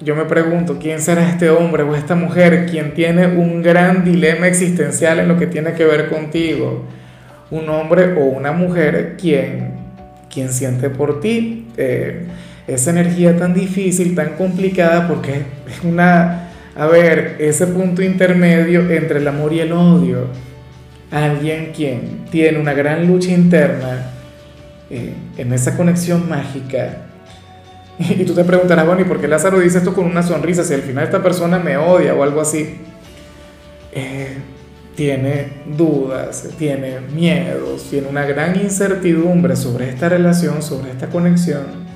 yo me pregunto, ¿quién será este hombre o esta mujer quien tiene un gran dilema existencial en lo que tiene que ver contigo? Un hombre o una mujer quien, quien siente por ti eh, esa energía tan difícil, tan complicada, porque es una, a ver, ese punto intermedio entre el amor y el odio. Alguien quien tiene una gran lucha interna eh, en esa conexión mágica y tú te preguntarás, bueno, ¿y por qué Lázaro dice esto con una sonrisa si al final esta persona me odia o algo así? Eh, tiene dudas, tiene miedos, tiene una gran incertidumbre sobre esta relación, sobre esta conexión.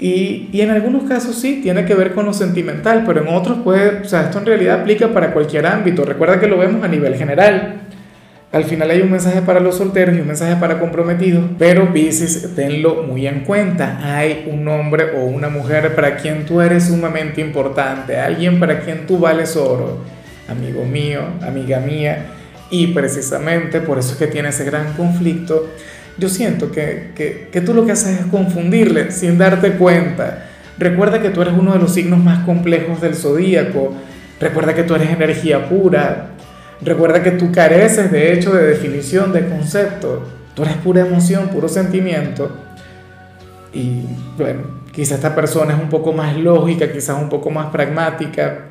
Y, y, en algunos casos sí, tiene que ver con lo sentimental, pero en otros puede, o sea, esto en realidad aplica para cualquier ámbito. Recuerda que lo vemos a nivel general. Al final hay un mensaje para los solteros y un mensaje para comprometidos, pero Pisces, tenlo muy en cuenta. Hay un hombre o una mujer para quien tú eres sumamente importante, alguien para quien tú vales oro, amigo mío, amiga mía, y precisamente por eso es que tiene ese gran conflicto. Yo siento que, que, tú lo que haces es confundirle sin darte cuenta. Recuerda que tú eres uno de los signos más complejos del zodíaco. Recuerda que tú eres energía pura, Recuerda que tú careces de hecho de definición, de concepto. Tú eres pura emoción, puro sentimiento. Y bueno, quizá esta persona es un poco más lógica, quizás un poco más pragmática,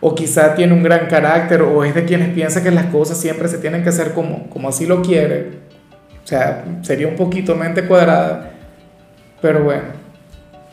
o quizá tiene un gran carácter, o es de quienes piensa que las cosas siempre se tienen que hacer como, como así lo quiere. O sea, sería un poquito mente cuadrada. Pero bueno,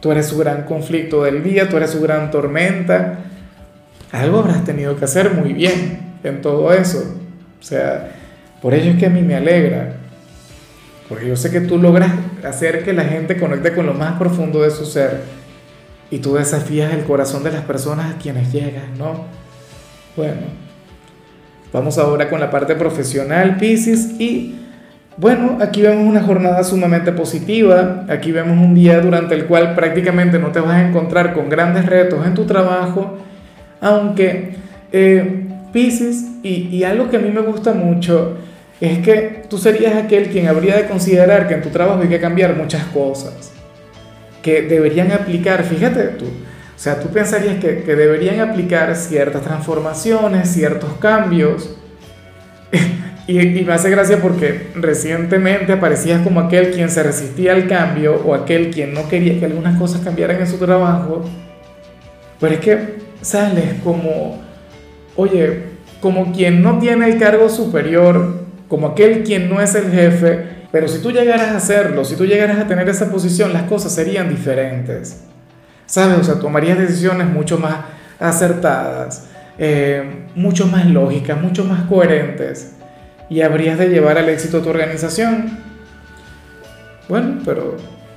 tú eres su gran conflicto del día, tú eres su gran tormenta. Algo habrás tenido que hacer muy bien en todo eso. O sea, por ello es que a mí me alegra, porque yo sé que tú logras hacer que la gente conecte con lo más profundo de su ser y tú desafías el corazón de las personas a quienes llegan, ¿no? Bueno, vamos ahora con la parte profesional, Pisces, y bueno, aquí vemos una jornada sumamente positiva, aquí vemos un día durante el cual prácticamente no te vas a encontrar con grandes retos en tu trabajo, aunque... Eh, Pisces, y, algo que a mí me gusta mucho es que tú serías aquel quien habría de considerar que en tu trabajo hay que cambiar muchas cosas, que deberían aplicar, fíjate tú, o sea, tú pensarías que, deberían aplicar ciertas transformaciones, ciertos cambios, y, y, me hace gracia porque recientemente aparecías como aquel quien se resistía al cambio o aquel quien no quería que algunas cosas cambiaran en su trabajo, pero es que sales como oye, como quien no tiene el cargo superior, como aquel quien no es el jefe, pero si tú llegaras a hacerlo, si tú llegaras a tener esa posición, las cosas serían diferentes. ¿Sabes? O sea, tomarías decisiones mucho más acertadas, eh, mucho más lógicas, mucho más coherentes y habrías de llevar al éxito tu organización. Bueno, pero,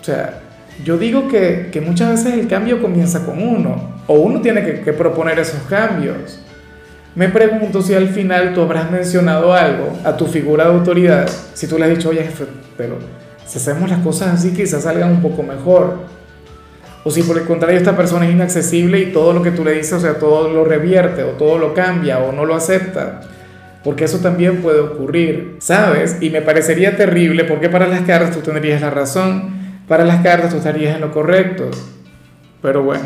o sea, yo digo que, muchas veces el cambio comienza con uno, o uno tiene que, que proponer esos cambios. Me pregunto si al final tú habrás mencionado algo a tu figura de autoridad, si tú le has dicho, oye, jefe, pero si hacemos las cosas así quizás salgan un poco mejor. O si por el contrario esta persona es inaccesible y todo lo que tú le dices, o sea, todo lo revierte o todo lo cambia o no lo acepta. Porque eso también puede ocurrir, ¿sabes? Y me parecería terrible porque para las cartas tú tendrías la razón, para las cartas tú estarías en lo correcto. Pero bueno,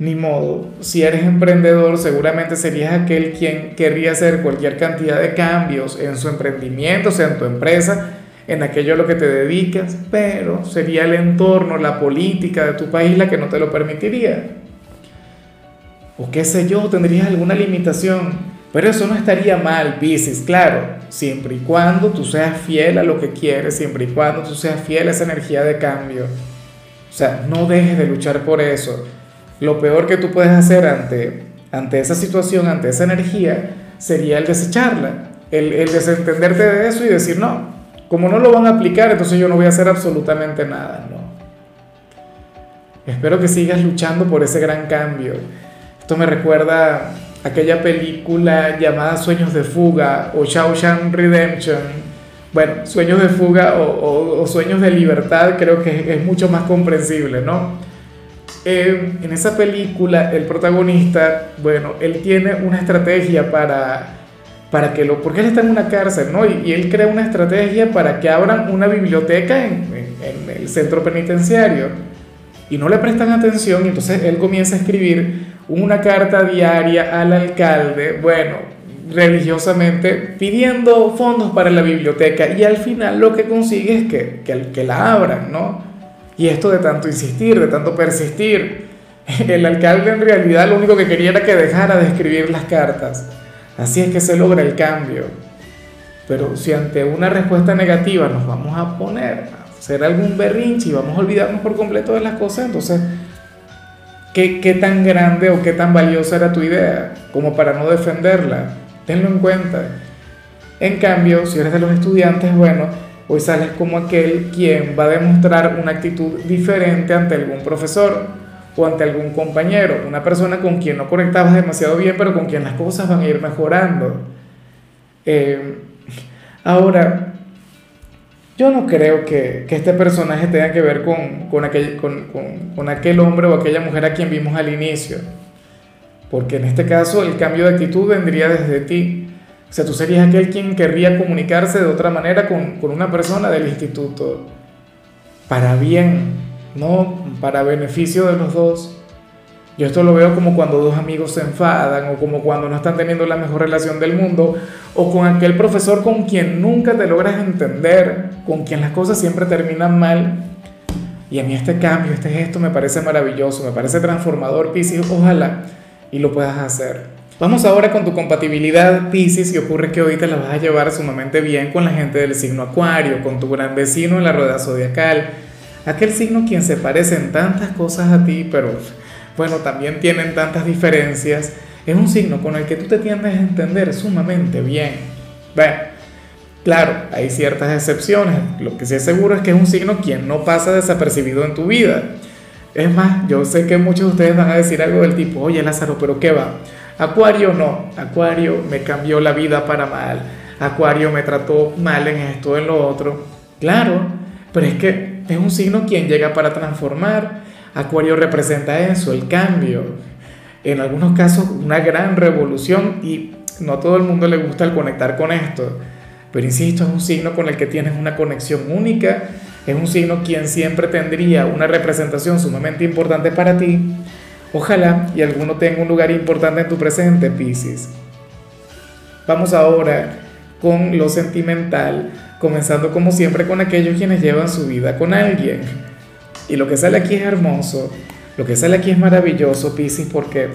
ni modo. Si eres emprendedor, seguramente serías aquel quien querría hacer cualquier cantidad de cambios en su emprendimiento, o sea, en tu empresa, en aquello a lo que te dedicas, pero sería el entorno, la política de tu país la que no te lo permitiría. O qué sé yo, tendrías alguna limitación. Pero eso no estaría mal, Pisces, claro, siempre y cuando tú seas fiel a lo que quieres, siempre y cuando tú seas fiel a esa energía de cambio. O sea, no dejes de luchar por eso lo peor que tú puedes hacer ante, ante esa situación, ante esa energía, sería el desecharla, el, desentenderte de eso y decir, no, como no lo van a aplicar, entonces yo no voy a hacer absolutamente nada. Espero que sigas luchando por ese gran cambio. Esto me recuerda aquella película llamada Sueños de Fuga o Shawshank Redemption. Bueno, Sueños de Fuga o, Sueños de Libertad creo que es, mucho más comprensible, ¿no? Eh, en esa película el protagonista, bueno, él tiene una estrategia para, para que lo... Porque él está en una cárcel, ¿no? Y, él crea una estrategia para que abran una biblioteca en, en el centro penitenciario. Y no le prestan atención, y entonces él comienza a escribir una carta diaria al alcalde, bueno, religiosamente, pidiendo fondos para la biblioteca y al final lo que consigue es que, que, que la abran, ¿no? Y esto de tanto insistir, de tanto persistir, el alcalde en realidad lo único que quería era que dejara de escribir las cartas. Así es que se logra el cambio. Pero si ante una respuesta negativa nos vamos a poner a hacer algún berrinche y vamos a olvidarnos por completo de las cosas, entonces ¿Qué, tan grande o qué tan valiosa era tu idea como para no defenderla? Tenlo en cuenta. En cambio, si eres de los estudiantes, bueno, hoy sales como aquel quien va a demostrar una actitud diferente ante algún profesor o ante algún compañero, una persona con quien no conectabas demasiado bien, pero con quien las cosas van a ir mejorando. Eh, ahora, yo no creo que, este personaje tenga que ver con, aquel, con, aquel hombre o aquella mujer a quien vimos al inicio. Porque en este caso el cambio de actitud vendría desde ti. O sea, tú serías aquel quien querría comunicarse de otra manera con, con una persona del instituto. Para bien, no para beneficio de los dos. Yo esto lo veo como cuando dos amigos se enfadan o como cuando no están teniendo la mejor relación del mundo o con aquel profesor con quien nunca te logras entender, con quien las cosas siempre terminan mal. Y a mí este cambio, este gesto me parece maravilloso, me parece transformador, Piscis, ojalá y lo puedas hacer. Vamos ahora con tu compatibilidad, Piscis, y ocurre que hoy te la vas a llevar sumamente bien con la gente del signo Acuario, con tu gran vecino en la rueda zodiacal, aquel signo quien se parece en tantas cosas a ti, pero bueno, también tienen tantas diferencias, es un signo con el que tú te tiendes a entender sumamente bien. Bueno, claro, hay ciertas excepciones, lo que sí es seguro es que es un signo quien no pasa desapercibido en tu vida. Es más, yo sé que muchos de ustedes van a decir algo del tipo, oye Lázaro, pero ¿qué va? Acuario no, Acuario me cambió la vida para mal, Acuario me trató mal en esto, en lo otro. Claro, pero es que es un signo quien llega para transformar, Acuario representa eso, el cambio. En algunos casos una gran revolución y no a todo el mundo le gusta el conectar con esto. Pero insisto, es un signo con el que tienes una conexión única, es un signo quien siempre tendría una representación sumamente importante para ti. Ojalá y alguno tenga un lugar importante en tu presente, Pisces. Vamos ahora con lo sentimental, comenzando como siempre con aquellos quienes llevan su vida con alguien. Y lo que sale aquí es hermoso, lo que sale aquí es maravilloso, Piscis, porque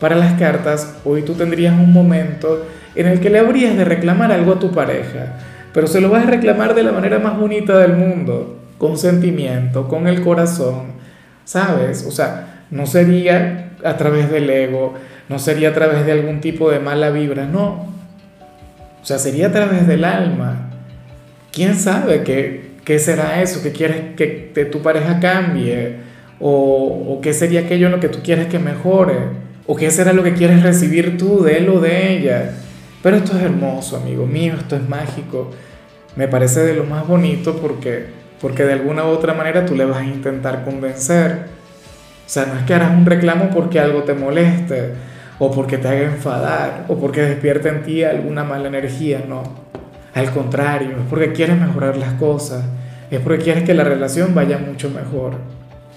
para las cartas hoy tú tendrías un momento en el que le habrías de reclamar algo a tu pareja, pero se lo vas a reclamar de la manera más bonita del mundo, con sentimiento, con el corazón, ¿sabes? O sea, no sería a través del ego, no sería a través de algún tipo de mala vibra, no. O sea, sería a través del alma. ¿Quién sabe que ¿Qué será eso que quieres que tu pareja cambie? O, ¿O qué sería aquello en lo que tú quieres que mejore? ¿O qué será lo que quieres recibir tú de él o de ella? Pero esto es hermoso, amigo mío, esto es mágico. Me parece de lo más bonito porque, porque de alguna u otra manera tú le vas a intentar convencer. O sea, no es que harás un reclamo porque algo te moleste, o porque te haga enfadar, o porque despierte en ti alguna mala energía, no. Al contrario, es porque quieres mejorar las cosas, es porque quieres que la relación vaya mucho mejor.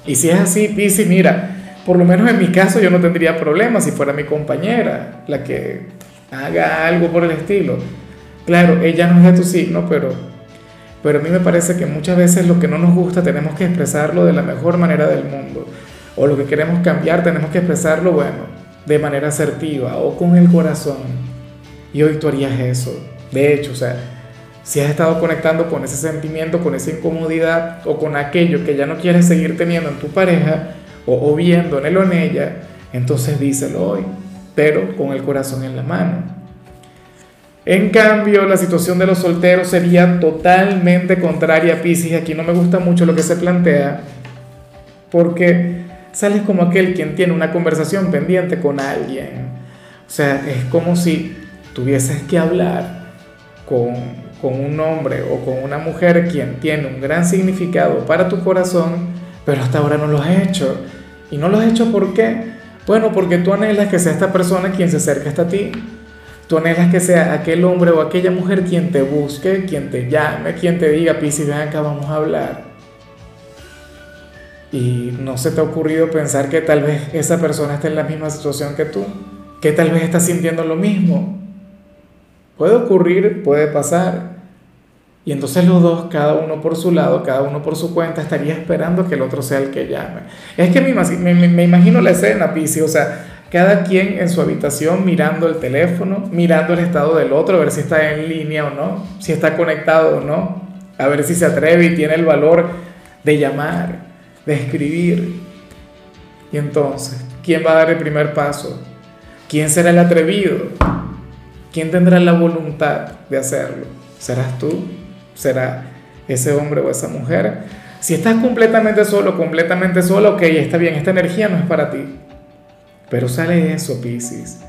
Y si es así, Pisi, mira, por lo menos en mi caso yo no tendría problemas si fuera mi compañera la que haga algo por el estilo. Claro, ella no es de tu signo, pero, pero a mí me parece que muchas veces lo que no nos gusta tenemos que expresarlo de la mejor manera del mundo. O lo que queremos cambiar tenemos que expresarlo, bueno, de manera asertiva o con el corazón. Y hoy tú harías eso. De hecho, o sea, si has estado conectando con ese sentimiento, con esa incomodidad o con aquello que ya no quieres seguir teniendo en tu pareja o, viendo en él o en ella, entonces díselo hoy, pero con el corazón en la mano. En cambio, la situación de los solteros sería totalmente contraria a Pisces. Aquí no me gusta mucho lo que se plantea, porque sales como aquel quien tiene una conversación pendiente con alguien. O sea, es como si tuvieses que hablar con, con un hombre o con una mujer quien tiene un gran significado para tu corazón, pero hasta ahora no lo has hecho. ¿Y no lo has hecho por qué? Bueno, porque tú anhelas que sea esta persona quien se acerque hasta ti. Tú anhelas que sea aquel hombre o aquella mujer quien te busque, quien te llame, quien te diga, Pisi, ven acá, vamos a hablar. Y no se te ha ocurrido pensar que tal vez esa persona esté en la misma situación que tú, que tal vez está sintiendo lo mismo. Puede ocurrir, puede pasar. Y entonces los dos, cada uno por su lado, cada uno por su cuenta, estaría esperando que el otro sea el que llame. Es que me imagino la escena, Pisi, o sea, cada quien en su habitación mirando el teléfono, mirando el estado del otro, a ver si está en línea o no, si está conectado o no, a ver si se atreve y tiene el valor de llamar, de escribir. Y entonces, ¿quién va a dar el primer paso? ¿Quién será el atrevido? ¿Quién tendrá la voluntad de hacerlo? ¿Serás tú? ¿Será ese hombre o esa mujer? Si estás completamente solo, completamente solo, ok, está bien, esta energía no es para ti. Pero sale eso, Piscis.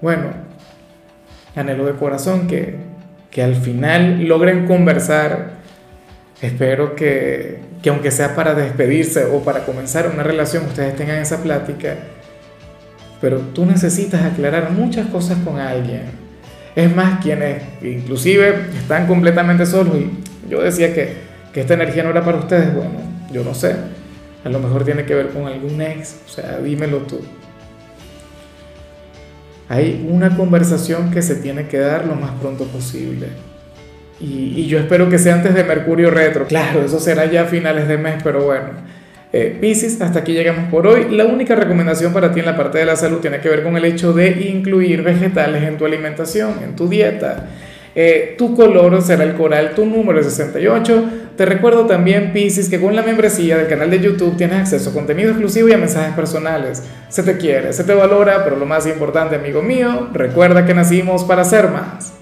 Bueno, anhelo de corazón que, que al final logren conversar. Espero que, que aunque sea para despedirse o para comenzar una relación, ustedes tengan esa plática. Pero tú necesitas aclarar muchas cosas con alguien es más, quienes inclusive están completamente solos y yo decía que, que esta energía no era para ustedes, bueno, yo no sé. A lo mejor tiene que ver con algún ex, o sea, dímelo tú. Hay una conversación que se tiene que dar lo más pronto posible. Y, yo espero que sea antes de Mercurio retro. Claro, eso será ya a finales de mes, pero bueno. Eh, hasta aquí llegamos por hoy. La única recomendación para ti en la parte de la salud tiene que ver con el hecho de incluir vegetales en tu alimentación, en tu dieta. Eh, tu color será el coral, tu número es 68. Te recuerdo también, Pisces, que con la membresía del canal de YouTube tienes acceso a contenido exclusivo y a mensajes personales. Se te quiere, se te valora, pero lo más importante, amigo mío, recuerda que nacimos para ser más.